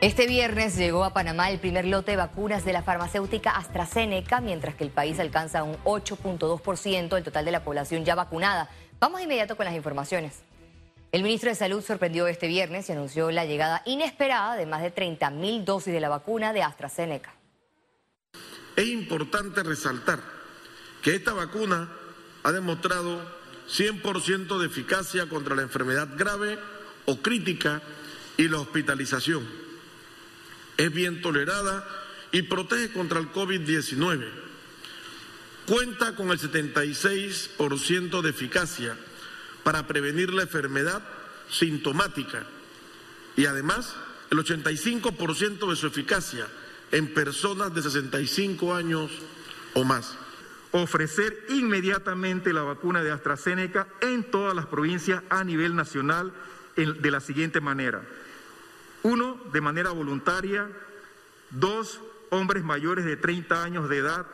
Este viernes llegó a Panamá el primer lote de vacunas de la farmacéutica AstraZeneca, mientras que el país alcanza un 8.2% del total de la población ya vacunada. Vamos de inmediato con las informaciones. El ministro de Salud sorprendió este viernes y anunció la llegada inesperada de más de 30 mil dosis de la vacuna de AstraZeneca. Es importante resaltar que esta vacuna ha demostrado 100% de eficacia contra la enfermedad grave o crítica y la hospitalización es bien tolerada y protege contra el COVID-19. Cuenta con el 76% de eficacia para prevenir la enfermedad sintomática y además el 85% de su eficacia en personas de 65 años o más. Ofrecer inmediatamente la vacuna de AstraZeneca en todas las provincias a nivel nacional de la siguiente manera. Uno, de manera voluntaria. Dos, hombres mayores de 30 años de edad.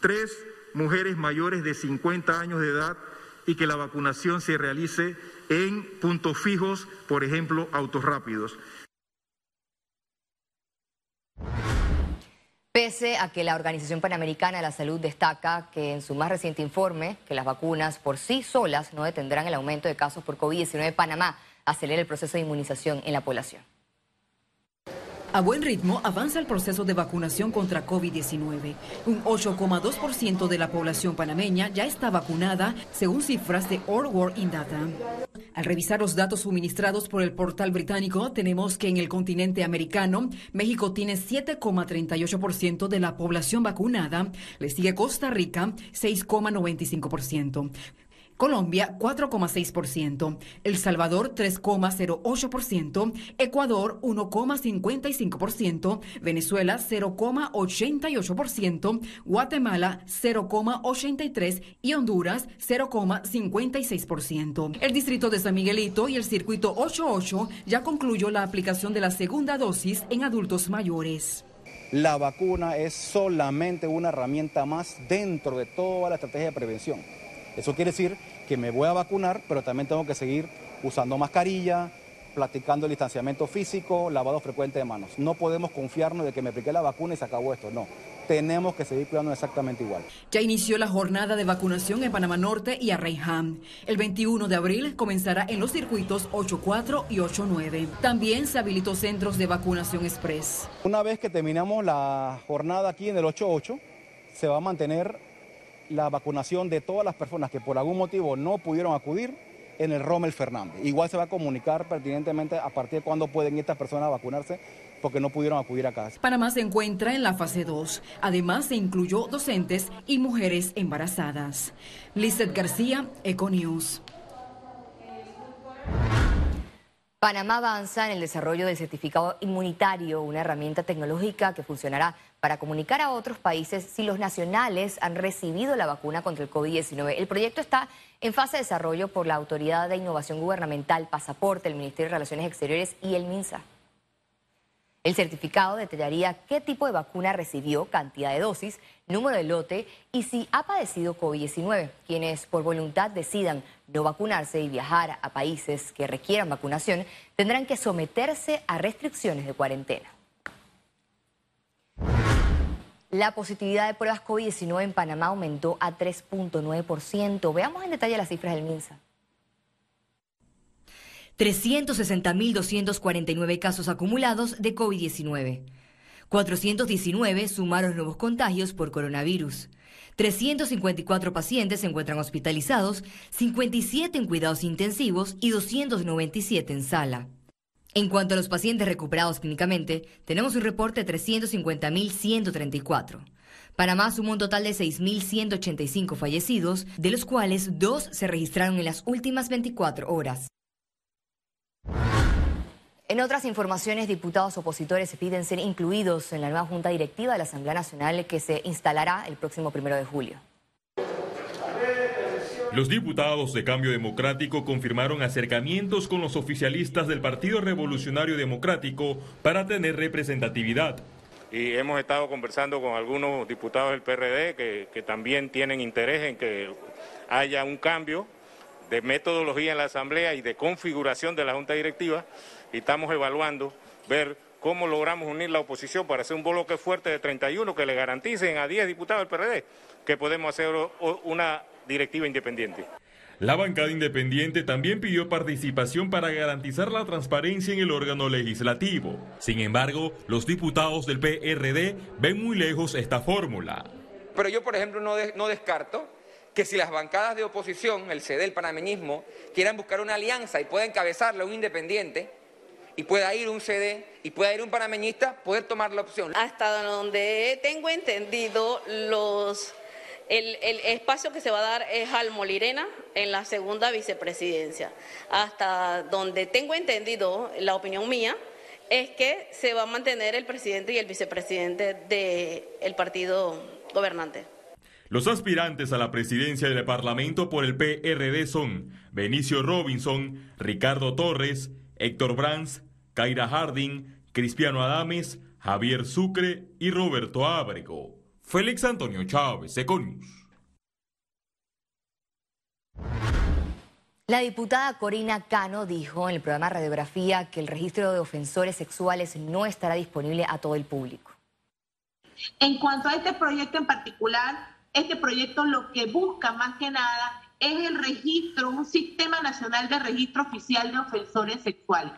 Tres, mujeres mayores de 50 años de edad y que la vacunación se realice en puntos fijos, por ejemplo, autos rápidos. Pese a que la Organización Panamericana de la Salud destaca que en su más reciente informe que las vacunas por sí solas no detendrán el aumento de casos por COVID-19, Panamá acelera el proceso de inmunización en la población. A buen ritmo avanza el proceso de vacunación contra COVID-19. Un 8,2% de la población panameña ya está vacunada, según cifras de All World in Data. Al revisar los datos suministrados por el portal británico, tenemos que en el continente americano, México tiene 7,38% de la población vacunada, le sigue Costa Rica, 6,95%. Colombia 4,6%, El Salvador 3,08%, Ecuador 1,55%, Venezuela 0,88%, Guatemala 0,83% y Honduras 0,56%. El distrito de San Miguelito y el circuito 88 ya concluyó la aplicación de la segunda dosis en adultos mayores. La vacuna es solamente una herramienta más dentro de toda la estrategia de prevención. Eso quiere decir que me voy a vacunar, pero también tengo que seguir usando mascarilla, platicando el distanciamiento físico, lavado frecuente de manos. No podemos confiarnos de que me apliqué la vacuna y se acabó esto, no. Tenemos que seguir cuidando exactamente igual. Ya inició la jornada de vacunación en Panamá Norte y Arreján. El 21 de abril comenzará en los circuitos 8.4 y 8.9. También se habilitó centros de vacunación express. Una vez que terminamos la jornada aquí en el 8.8, se va a mantener la vacunación de todas las personas que por algún motivo no pudieron acudir en el Rommel Fernández. Igual se va a comunicar pertinentemente a partir de cuándo pueden estas personas vacunarse porque no pudieron acudir acá. Panamá se encuentra en la fase 2. Además, se incluyó docentes y mujeres embarazadas. Lizeth García, Econews. Panamá avanza en el desarrollo del certificado inmunitario, una herramienta tecnológica que funcionará para comunicar a otros países si los nacionales han recibido la vacuna contra el COVID-19. El proyecto está en fase de desarrollo por la Autoridad de Innovación Gubernamental, Pasaporte, el Ministerio de Relaciones Exteriores y el MINSA. El certificado detallaría qué tipo de vacuna recibió, cantidad de dosis, número de lote y si ha padecido COVID-19. Quienes por voluntad decidan no vacunarse y viajar a países que requieran vacunación tendrán que someterse a restricciones de cuarentena. La positividad de pruebas COVID-19 en Panamá aumentó a 3.9%. Veamos en detalle las cifras del MINSA. 360.249 casos acumulados de COVID-19. 419 sumaron nuevos contagios por coronavirus. 354 pacientes se encuentran hospitalizados, 57 en cuidados intensivos y 297 en sala. En cuanto a los pacientes recuperados clínicamente, tenemos un reporte de 350.134. Panamá sumó un total de 6.185 fallecidos, de los cuales dos se registraron en las últimas 24 horas. En otras informaciones, diputados opositores piden ser incluidos en la nueva Junta Directiva de la Asamblea Nacional que se instalará el próximo primero de julio. Los diputados de Cambio Democrático confirmaron acercamientos con los oficialistas del Partido Revolucionario Democrático para tener representatividad. Y hemos estado conversando con algunos diputados del PRD que, que también tienen interés en que haya un cambio de metodología en la Asamblea y de configuración de la Junta Directiva y estamos evaluando ver cómo logramos unir la oposición para hacer un bloque fuerte de 31 que le garanticen a 10 diputados del PRD que podemos hacer una directiva independiente. La bancada independiente también pidió participación para garantizar la transparencia en el órgano legislativo. Sin embargo, los diputados del PRD ven muy lejos esta fórmula. Pero yo, por ejemplo, no, no descarto que si las bancadas de oposición, el CD, el panameñismo, quieran buscar una alianza y pueda encabezarla un independiente, y pueda ir un CD y pueda ir un panameñista, poder tomar la opción. Hasta donde tengo entendido, los el, espacio que se va a dar es al Molirena en la segunda vicepresidencia. Hasta donde tengo entendido, la opinión mía, es que se va a mantener el presidente y el vicepresidente del partido gobernante. Los aspirantes a la presidencia del Parlamento por el PRD son Benicio Robinson, Ricardo Torres, Héctor Brands, Kaira Harding, Cristiano Adames, Javier Sucre y Roberto Ábrego. Félix Antonio Chávez, Econius. La diputada Corina Cano dijo en el programa Radiografía que el registro de ofensores sexuales no estará disponible a todo el público. En cuanto a este proyecto en particular, este proyecto lo que busca más que nada es el registro, un sistema nacional de registro oficial de ofensores sexuales.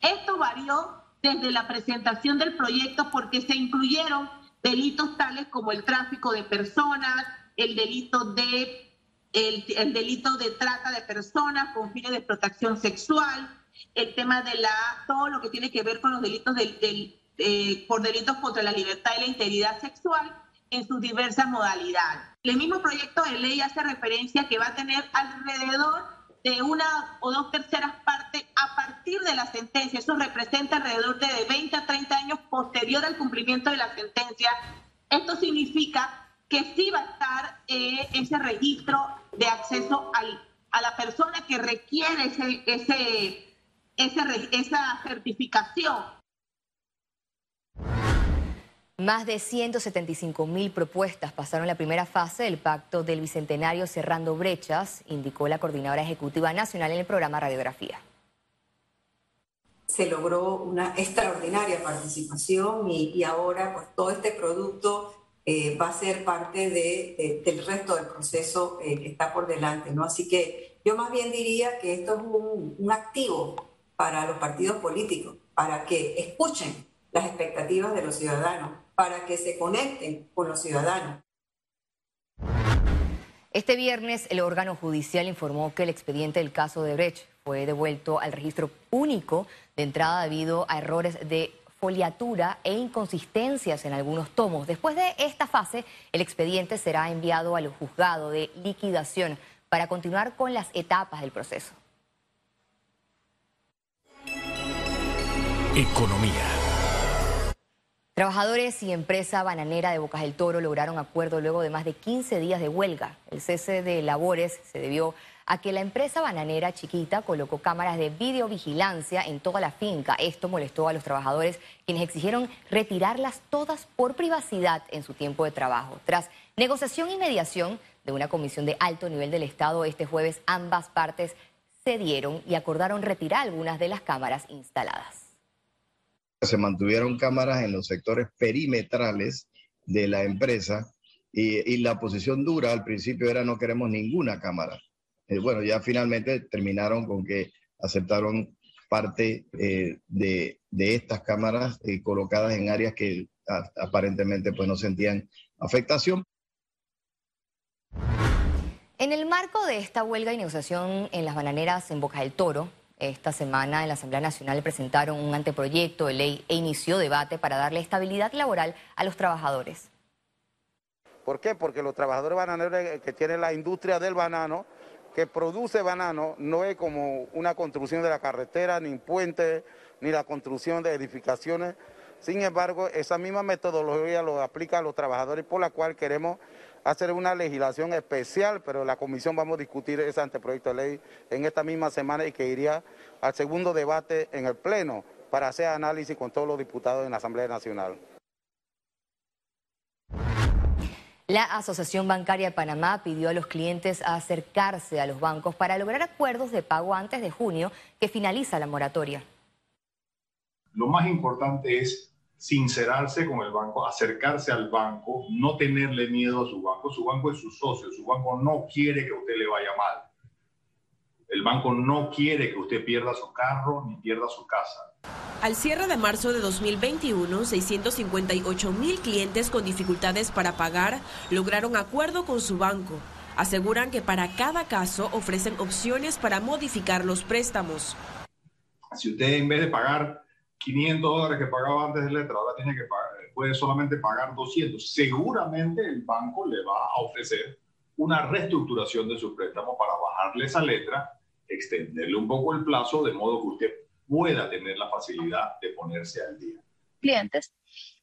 Esto varió desde la presentación del proyecto porque se incluyeron delitos tales como el tráfico de personas, el delito de el, delito de trata de personas con fines de explotación sexual, el tema de la todo lo que tiene que ver con los delitos del, por delitos contra la libertad y la integridad sexual en sus diversas modalidades. El mismo proyecto de ley hace referencia que va a tener alrededor de una o dos terceras partes a partir de la sentencia. Eso representa alrededor de 20 a 30 años posterior al cumplimiento de la sentencia. Esto significa que sí va a estar eh, ese registro de acceso a la persona que requiere ese, ese, esa certificación. Más de 175 mil propuestas pasaron la primera fase del Pacto del Bicentenario Cerrando Brechas, indicó la Coordinadora Ejecutiva Nacional en el programa Radiografía. Se logró una extraordinaria participación y, ahora pues, todo este producto eh, va a ser parte del resto del proceso eh, que está por delante. ¿no? Así que yo más bien diría que esto es un activo para los partidos políticos, para que escuchen las expectativas de los ciudadanos para que se conecten con los ciudadanos. Este viernes el órgano judicial informó que el expediente del caso de Brecht fue devuelto al registro único de entrada debido a errores de foliatura e inconsistencias en algunos tomos. Después de esta fase, el expediente será enviado al juzgado de liquidación para continuar con las etapas del proceso. Economía. Trabajadores y empresa bananera de Bocas del Toro lograron acuerdo luego de más de 15 días de huelga. El cese de labores se debió a que la empresa bananera chiquita colocó cámaras de videovigilancia en toda la finca. Esto molestó a los trabajadores, quienes exigieron retirarlas todas por privacidad en su tiempo de trabajo. Tras negociación y mediación de una comisión de alto nivel del Estado, este jueves ambas partes cedieron y acordaron retirar algunas de las cámaras instaladas se mantuvieron cámaras en los sectores perimetrales de la empresa y, la posición dura al principio era no queremos ninguna cámara. Eh, bueno, ya finalmente terminaron con que aceptaron parte eh, de, estas cámaras eh, colocadas en áreas que aparentemente pues no sentían afectación. En el marco de esta huelga y negociación en las bananeras en Boca del Toro, esta semana en la Asamblea Nacional presentaron un anteproyecto de ley e inició debate para darle estabilidad laboral a los trabajadores. ¿Por qué? Porque los trabajadores bananeros que tienen la industria del banano, que produce banano, no es como una construcción de la carretera, ni un puente, ni la construcción de edificaciones. Sin embargo, esa misma metodología lo aplica a los trabajadores, por la cual queremos hacer una legislación especial, pero la comisión vamos a discutir ese anteproyecto de ley en esta misma semana y que iría al segundo debate en el Pleno para hacer análisis con todos los diputados en la Asamblea Nacional. La Asociación Bancaria de Panamá pidió a los clientes acercarse a los bancos para lograr acuerdos de pago antes de junio que finaliza la moratoria. Lo más importante es sincerarse con el banco, acercarse al banco, no tenerle miedo a su banco. Su banco es su socio, su banco no quiere que a usted le vaya mal. El banco no quiere que usted pierda su carro ni pierda su casa. Al cierre de marzo de 2021, 658 mil clientes con dificultades para pagar lograron acuerdo con su banco. Aseguran que para cada caso ofrecen opciones para modificar los préstamos. Si usted en vez de pagar 500 dólares que pagaba antes de letra, ahora tiene que pagar, puede solamente pagar 200, seguramente el banco le va a ofrecer una reestructuración de su préstamo para bajarle esa letra, extenderle un poco el plazo de modo que usted pueda tener la facilidad de ponerse al día. Clientes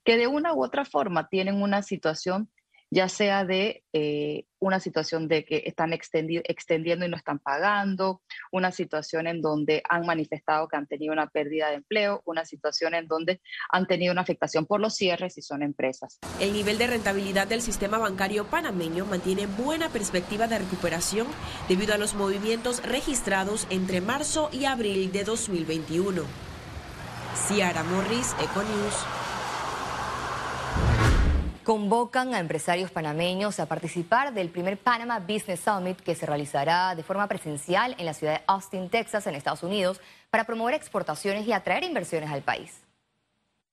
que de una u otra forma tienen una situación ya sea de eh, una situación de que están extendiendo y no están pagando, una situación en donde han manifestado que han tenido una pérdida de empleo, una situación en donde han tenido una afectación por los cierres y son empresas. El nivel de rentabilidad del sistema bancario panameño mantiene buena perspectiva de recuperación debido a los movimientos registrados entre marzo y abril de 2021. Ciara Morris, Econews convocan a empresarios panameños a participar del primer Panama Business Summit que se realizará de forma presencial en la ciudad de Austin, Texas, en Estados Unidos, para promover exportaciones y atraer inversiones al país.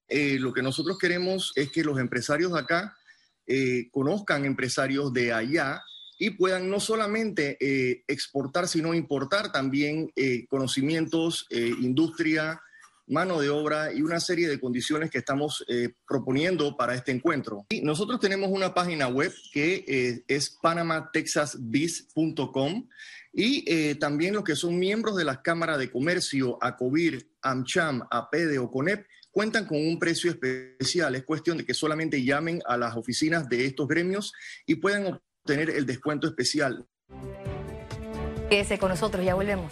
Eh, lo que nosotros queremos es que los empresarios de acá eh, conozcan empresarios de allá y puedan no solamente eh, exportar, sino importar también conocimientos, industria, mano de obra y una serie de condiciones que estamos eh, proponiendo para este encuentro. Y nosotros tenemos una página web que eh, es panamatexasbiz.com y eh, también los que son miembros de las cámaras de comercio, ACOBIR, AMCHAM, APEDE o CONEP, cuentan con un precio especial. Es cuestión de que solamente llamen a las oficinas de estos gremios y puedan obtener el descuento especial. Quédese con nosotros, ya volvemos.